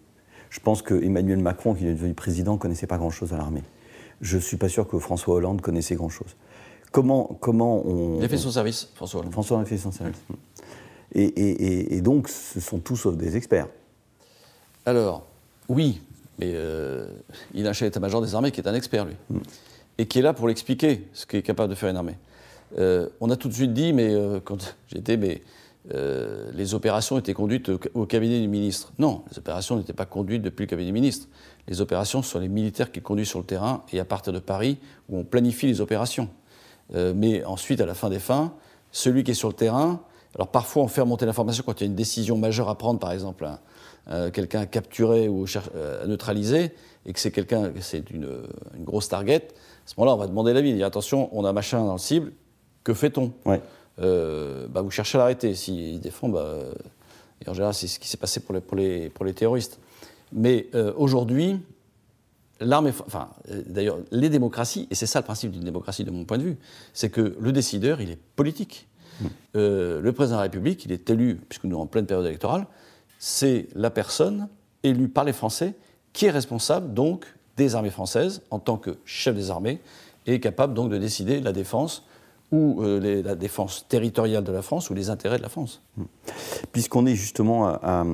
Je pense que Emmanuel Macron, qui est devenu président, connaissait pas grand-chose à l'armée. Je ne suis pas sûr que François Hollande connaissait grand-chose. Comment, comment on... Il a fait son service, François Hollande. François a fait son service. Et, donc, ce sont tous sauf des experts. Alors, oui, mais euh, il a un chef d'état-major des armées qui est un expert, lui, mm. et qui est là pour l'expliquer, ce qu'est capable de faire une armée. Euh, on a tout de suite dit, mais euh, quand [LAUGHS] j'étais, mais les opérations étaient conduites au, cabinet du ministre. Non, les opérations n'étaient pas conduites depuis le cabinet du ministre. Les opérations sont les militaires qui conduisent sur le terrain et à partir de Paris où on planifie les opérations. Mais ensuite, à la fin des fins, celui qui est sur le terrain, alors parfois, on fait remonter l'information quand il y a une décision majeure à prendre, par exemple, euh, quelqu'un à capturer ou euh, à neutraliser, et que c'est quelqu'un, c'est une, grosse target. À ce moment-là, on va demander l'avis. Dire attention, on a machin dans le cible, que fait-on? Euh, bah, Vous cherchez à l'arrêter. S'il défend, bah, et en général, c'est ce qui s'est passé pour les, pour les, pour les terroristes. Mais aujourd'hui, l'armée, enfin, d'ailleurs, les démocraties, et c'est ça le principe d'une démocratie de mon point de vue, c'est que le décideur, il est politique. le président de la République, il est élu, puisque nous sommes en pleine période électorale, c'est la personne élue par les Français qui est responsable donc des armées françaises en tant que chef des armées et capable donc de décider de la défense ou euh, la défense territoriale de la France ou les intérêts de la France. Hmm. Puisqu'on est justement à,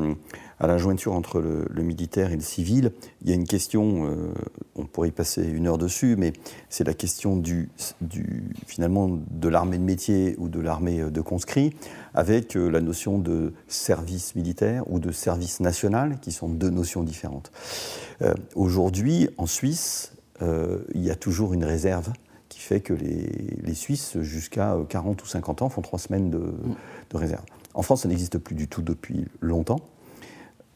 la jointure entre le, militaire et le civil, il y a une question, euh, on pourrait y passer une heure dessus, mais c'est la question du, finalement de l'armée de métier ou de l'armée de conscrits, avec euh, la notion de service militaire ou de service national, qui sont deux notions différentes. Aujourd'hui, en Suisse, il y a toujours une réserve fait que les, Suisses, jusqu'à 40 ou 50 ans, font trois semaines de, réserve. En France, ça n'existe plus du tout depuis longtemps.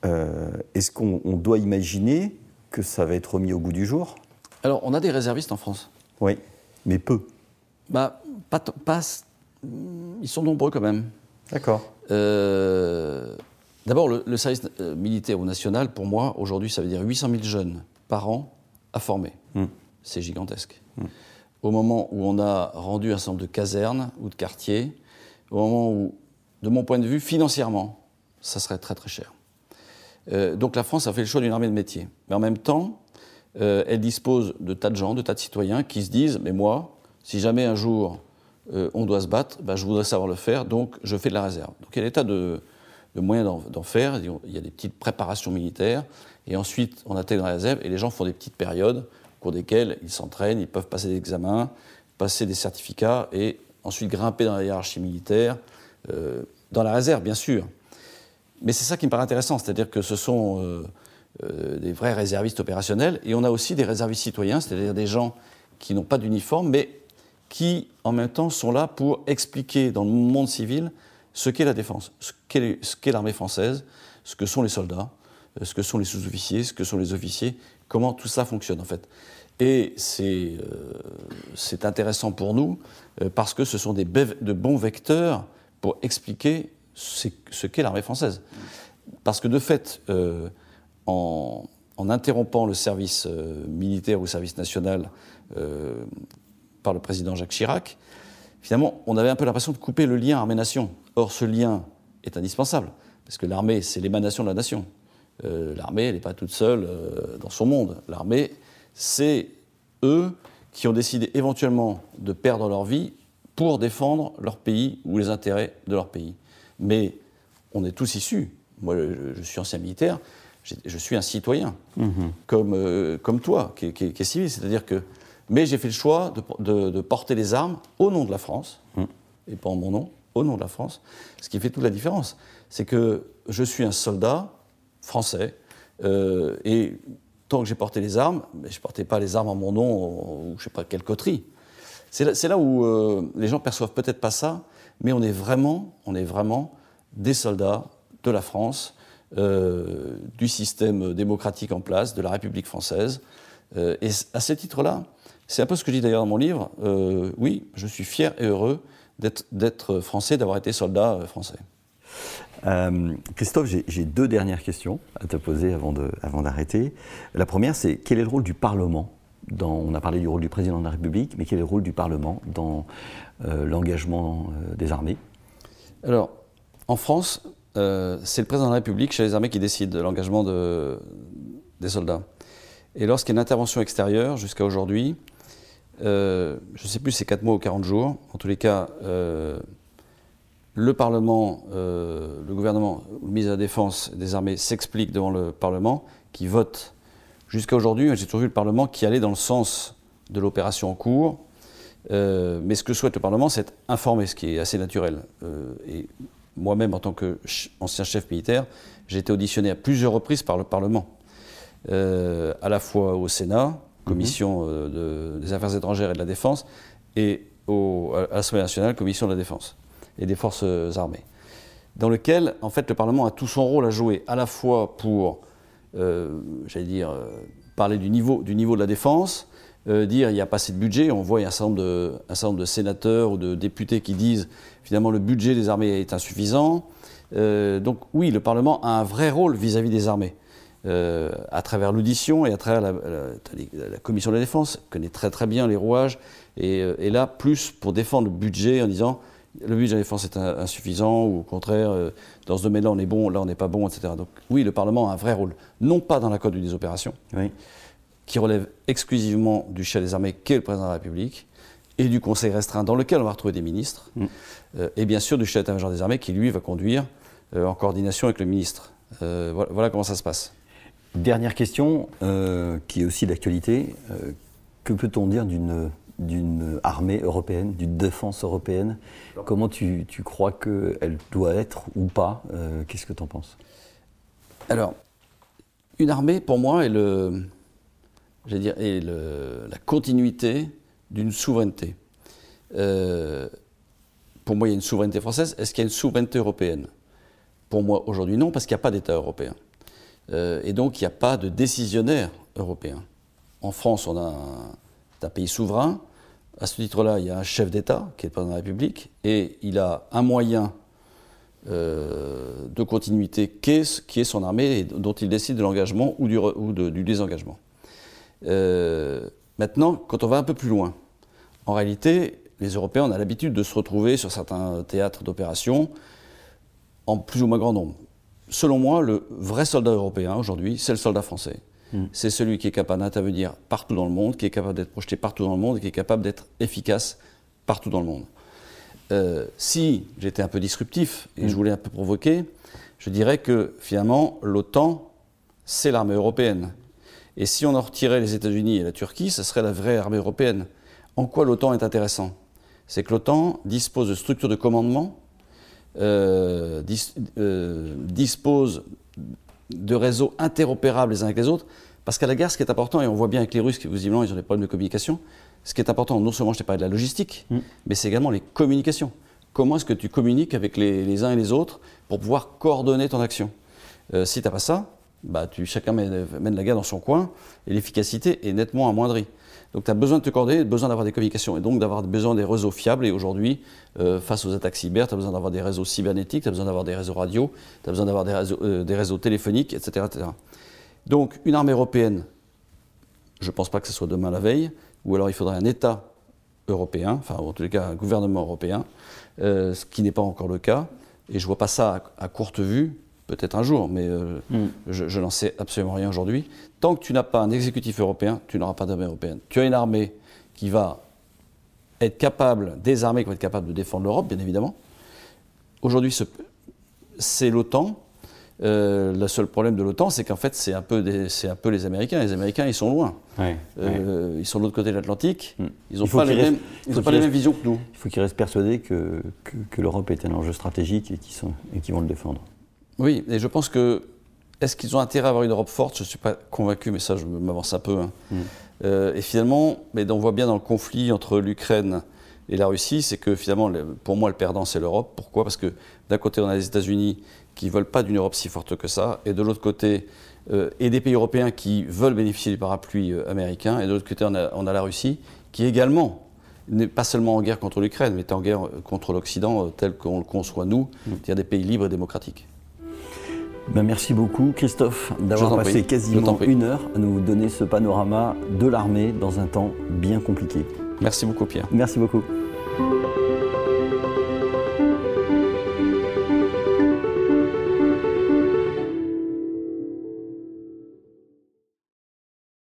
Euh, est-ce qu'on doit imaginer que ça va être remis au goût du jour? Alors, on a des réservistes en France. Oui, mais peu. Bah, pas, pas ils sont nombreux quand même. D'accord. Euh, d'abord, le, service euh, militaire ou national, pour moi, aujourd'hui, ça veut dire 800 000 jeunes par an à former. Hmm. C'est gigantesque. Hmm au moment où on a rendu un certain nombre de casernes ou de quartiers, au moment où, de mon point de vue, financièrement, ça serait très très cher. Euh, donc la France a fait le choix d'une armée de métier. Mais en même temps, euh, elle dispose de tas de gens, de tas de citoyens qui se disent Mais moi, si jamais un jour euh, on doit se battre, bah, je voudrais savoir le faire, donc je fais de la réserve. Donc il y a des tas de, moyens d'en faire. Il y a des petites préparations militaires, et ensuite on intègre la réserve, et les gens font des petites périodes au cours desquels ils s'entraînent, ils peuvent passer des examens, passer des certificats et ensuite grimper dans la hiérarchie militaire, dans la réserve bien sûr. Mais c'est ça qui me paraît intéressant, c'est-à-dire que ce sont euh, euh, des vrais réservistes opérationnels et on a aussi des réservistes citoyens, c'est-à-dire des gens qui n'ont pas d'uniforme mais qui en même temps sont là pour expliquer dans le monde civil ce qu'est la défense, ce qu'est l'armée française, ce que sont les soldats, ce que sont les sous-officiers, ce que sont les officiers, comment tout ça fonctionne en fait. Et c'est euh, intéressant pour nous euh, parce que ce sont des de bons vecteurs pour expliquer ce qu'est l'armée française. Parce que de fait, euh, en, interrompant le service militaire ou service national par le président Jacques Chirac, finalement, on avait un peu l'impression de couper le lien armée-nation. Or, ce lien est indispensable, parce que l'armée, c'est l'émanation de la nation. Euh, l'armée, elle n'est pas toute seule euh, dans son monde. L'armée, c'est eux qui ont décidé éventuellement de perdre leur vie pour défendre leur pays ou les intérêts de leur pays. Mais on est tous issus. Moi, je, suis ancien militaire, je suis un citoyen, mhm. comme, euh, comme toi, qui, est civil. C'est-à-dire que. Mais j'ai fait le choix de, porter les armes au nom de la France, mhm. et pas en mon nom, au nom de la France. Ce qui fait toute la différence. C'est que je suis un soldat français. Euh, et tant que j'ai porté les armes, mais je ne portais pas les armes en mon nom ou je ne sais pas quelle coterie. C'est là, où euh, les gens perçoivent peut-être pas ça, mais on est vraiment, on est vraiment des soldats de la France, euh, du système démocratique en place, de la République française. et à ce titre-là, c'est un peu ce que je dis d'ailleurs dans mon livre, oui, je suis fier et heureux d'être français, d'avoir été soldat français. Euh, Christophe, j'ai deux dernières questions à te poser avant d'arrêter. La première, c'est quel est le rôle du Parlement On a parlé du rôle du président de la République, mais quel est le rôle du Parlement dans euh, l'engagement euh, des armées? Alors, en France, c'est le président de la République chez les armées qui décide de l'engagement de, des soldats. Et lorsqu'il y a une intervention extérieure, jusqu'à aujourd'hui, je ne sais plus si c'est 4 mois ou 40 jours, en tous les cas, le Parlement, euh, le gouvernement, le ministre de la Défense des Armées s'explique devant le Parlement, qui vote. Jusqu'à aujourd'hui, j'ai toujours vu le Parlement qui allait dans le sens de l'opération en cours. Euh, mais ce que souhaite le Parlement, c'est informer, ce qui est assez naturel. Euh, et moi-même, en tant qu'ancien chef militaire, j'ai été auditionné à plusieurs reprises par le Parlement, à la fois au Sénat, commission des Affaires étrangères et de la Défense, et à l'Assemblée nationale, commission de la Défense et des forces armées, dans lequel, en fait, le Parlement a tout son rôle à jouer, à la fois pour, euh, j'allais dire, euh, parler du niveau, du niveau de la défense, euh, dire il n'y a pas assez de budget. On voit un certain, nombre de, un de sénateurs ou de députés qui disent finalement le budget des armées est insuffisant. donc oui, le Parlement a un vrai rôle vis-à-vis des armées. à travers l'audition et à travers la, commission de la défense, connaît très très bien les rouages, et là, plus pour défendre le budget en disant le budget de la défense est insuffisant ou au contraire, euh, dans ce domaine-là on est bon, là on n'est pas bon, etc. Donc oui, le Parlement a un vrai rôle, non pas dans la code des opérations, qui relève exclusivement du chef des armées, qui est le président de la République, et du Conseil restreint dans lequel on va retrouver des ministres, mm. euh, et bien sûr du chef d'état-major des armées qui lui va conduire euh, en coordination avec le ministre. voilà, comment ça se passe. Dernière question, qui est aussi d'actualité. que peut-on dire d'une d'une armée européenne, d'une défense européenne. Comment tu, crois qu'elle doit être ou pas euh, Qu'est-ce que tu en penses? Alors, une armée, pour moi, est, le, dire, est la continuité d'une souveraineté. Euh, pour moi, il y a une souveraineté française. Est-ce qu'il y a une souveraineté européenne? Pour moi, aujourd'hui, non, parce qu'il n'y a pas d'État européen. Euh, et donc, il n'y a pas de décisionnaire européen. En France, on a un pays souverain à ce titre-là, il y a un chef d'État, qui est le président de la République, et il a un moyen euh, de continuité qui est, son armée et dont il décide de l'engagement ou du, désengagement. Euh, maintenant, quand on va un peu plus loin, en réalité, les Européens ont l'habitude de se retrouver sur certains théâtres d'opération en plus ou moins grand nombre. Selon moi, le vrai soldat européen aujourd'hui, c'est le soldat français. Mm. C'est celui qui est capable d'intervenir partout dans le monde, qui est capable d'être projeté partout dans le monde et qui est capable d'être efficace partout dans le monde. Euh, si j'étais un peu disruptif et je mm. voulais un peu provoquer, je dirais que finalement, l'OTAN, c'est l'armée européenne. Et si on en retirait les États-Unis et la Turquie, ce serait la vraie armée européenne. En quoi l'OTAN est intéressant? C'est que l'OTAN dispose de structures de commandement, euh, euh, dispose de réseaux interopérables les uns avec les autres. Parce qu'à la guerre, ce qui est important, et on voit bien avec les Russes qui, visiblement, ils ont des problèmes de communication, ce qui est important, non seulement je t'ai parlé de la logistique, mm. mais c'est également les communications. Comment est-ce que tu communiques avec les, uns et les autres pour pouvoir coordonner ton action? Euh, Si tu n'as pas ça, bah, tu, chacun mène, mène, la guerre dans son coin et l'efficacité est nettement amoindrie. Donc tu as besoin de te coordonner, besoin d'avoir des communications et donc d'avoir besoin des réseaux fiables. Et aujourd'hui, euh, face aux attaques cyber, tu as besoin d'avoir des réseaux cybernétiques, tu as besoin d'avoir des réseaux radio, tu as besoin d'avoir des, réseaux, euh, téléphoniques, etc., etc. Donc une armée européenne, je ne pense pas que ce soit demain la veille, ou alors il faudrait un État européen, enfin en tous les cas un gouvernement européen, euh, ce qui n'est pas encore le cas. Et je ne vois pas ça à courte vue, peut-être un jour, mais euh, hmm. je, n'en sais absolument rien aujourd'hui. Tant que tu n'as pas un exécutif européen, tu n'auras pas d'armée européenne. Tu as une armée qui va être capable, des armées qui vont être capables de défendre l'Europe, bien évidemment. Aujourd'hui, c'est l'OTAN. Euh, le seul problème de l'OTAN, c'est qu'en fait, c'est un, peu un peu les Américains. Les Américains, ils sont loin. Euh, ils sont de l'autre côté de l'Atlantique. Hmm. Ils n'ont pas, les, mêmes, pas les mêmes visions que nous. Il faut qu'ils restent persuadés que, que, l'Europe est un enjeu stratégique et qu'ils vont le défendre. Oui, et je pense que. Est-ce qu'ils ont intérêt à avoir une Europe forte? Je ne suis pas convaincu, mais ça, je m'avance un peu. Hein. Mm. Euh, et finalement, mais on voit bien dans le conflit entre l'Ukraine et la Russie, c'est que finalement, pour moi, le perdant, c'est l'Europe. Pourquoi? Parce que d'un côté, on a les États-Unis qui ne veulent pas d'une Europe si forte que ça, et de l'autre côté, euh, et des pays européens qui veulent bénéficier du parapluie euh, américain, et de l'autre côté, on a, on a, la Russie qui également n'est pas seulement en guerre contre l'Ukraine, mais est en guerre contre l'Occident tel qu'on le conçoit nous, mm. c'est-à-dire des pays libres et démocratiques. Ben, merci beaucoup Christophe d'avoir passé quasiment une heure à nous donner ce panorama de l'armée dans un temps bien compliqué. Merci beaucoup Pierre. Merci beaucoup.